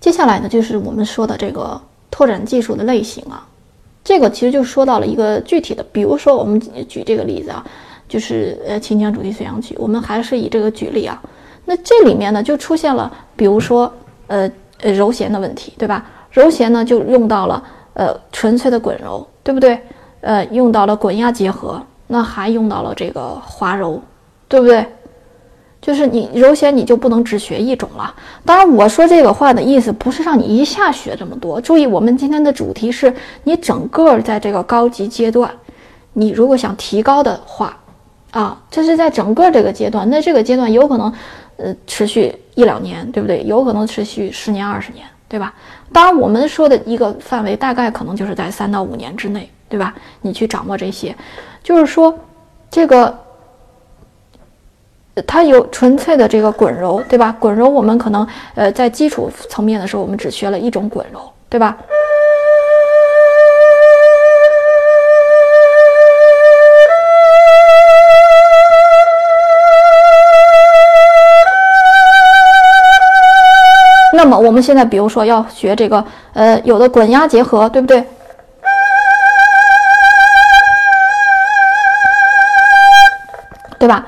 接下来呢，就是我们说的这个拓展技术的类型啊，这个其实就说到了一个具体的，比如说我们举这个例子啊，就是呃秦腔主题随想曲，我们还是以这个举例啊，那这里面呢就出现了，比如说呃呃柔弦的问题，对吧？柔弦呢就用到了呃纯粹的滚柔，对不对？呃用到了滚压结合，那还用到了这个滑柔，对不对？就是你柔弦，你就不能只学一种了。当然，我说这个话的意思不是让你一下学这么多。注意，我们今天的主题是你整个在这个高级阶段，你如果想提高的话，啊，这是在整个这个阶段。那这个阶段有可能，呃，持续一两年，对不对？有可能持续十年、二十年，对吧？当然，我们说的一个范围大概可能就是在三到五年之内，对吧？你去掌握这些，就是说这个。它有纯粹的这个滚揉，对吧？滚揉我们可能呃在基础层面的时候，我们只学了一种滚揉，对吧？那么我们现在比如说要学这个呃有的滚压结合，对不对？对吧？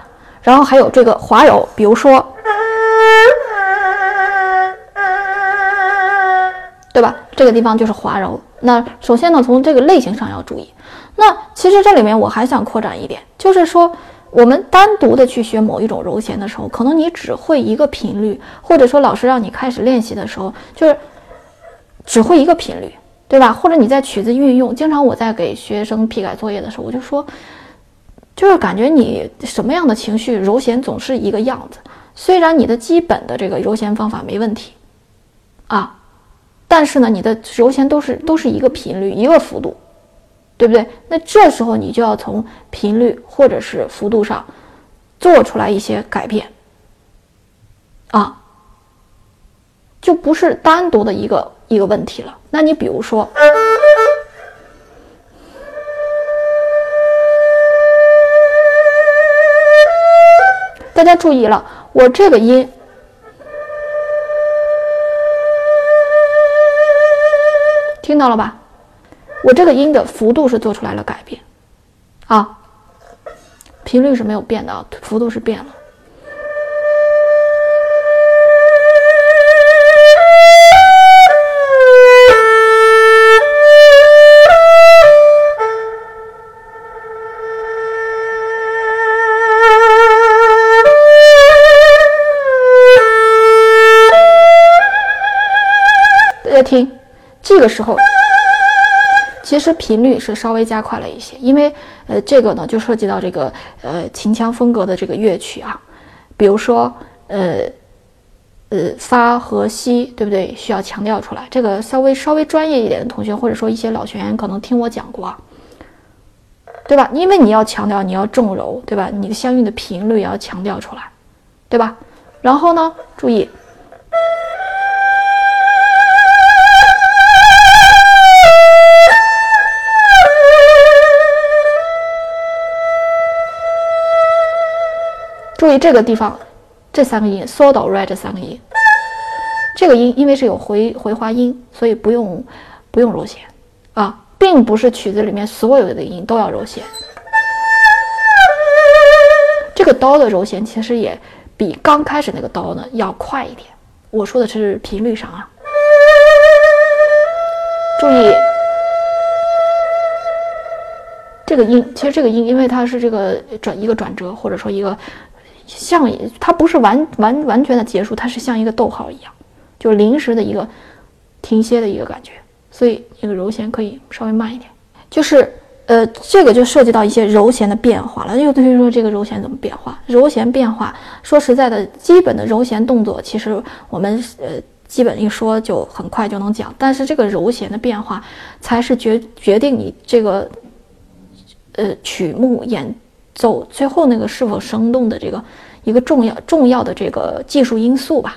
然后还有这个滑柔，比如说，对吧？这个地方就是滑柔。那首先呢，从这个类型上要注意。那其实这里面我还想扩展一点，就是说，我们单独的去学某一种柔弦的时候，可能你只会一个频率，或者说老师让你开始练习的时候，就是只会一个频率，对吧？或者你在曲子运用，经常我在给学生批改作业的时候，我就说。就是感觉你什么样的情绪，揉弦总是一个样子。虽然你的基本的这个揉弦方法没问题，啊，但是呢，你的揉弦都是都是一个频率，一个幅度，对不对？那这时候你就要从频率或者是幅度上做出来一些改变，啊，就不是单独的一个一个问题了。那你比如说。注意了，我这个音听到了吧？我这个音的幅度是做出来了改变，啊，频率是没有变的啊，幅度是变了。听，这个时候其实频率是稍微加快了一些，因为呃，这个呢就涉及到这个呃秦腔风格的这个乐曲啊，比如说呃呃发和西，对不对？需要强调出来。这个稍微稍微专业一点的同学，或者说一些老学员，可能听我讲过，对吧？因为你要强调，你要重柔，对吧？你的相应的频率也要强调出来，对吧？然后呢，注意。注意这个地方，这三个音，so do re 这三个音，这个音因为是有回回滑音，所以不用不用揉弦啊，并不是曲子里面所有的音都要揉弦。这个刀的揉弦其实也比刚开始那个刀呢要快一点。我说的是频率上啊，注意这个音，其实这个音因为它是这个转一个转折，或者说一个。像它不是完完完全的结束，它是像一个逗号一样，就临时的一个停歇的一个感觉，所以这个柔弦可以稍微慢一点。就是呃，这个就涉及到一些柔弦的变化了。又等于说这个柔弦怎么变化？柔弦变化，说实在的，基本的柔弦动作，其实我们呃基本一说就很快就能讲。但是这个柔弦的变化，才是决决定你这个呃曲目演走最后那个是否生动的这个一个重要重要的这个技术因素吧。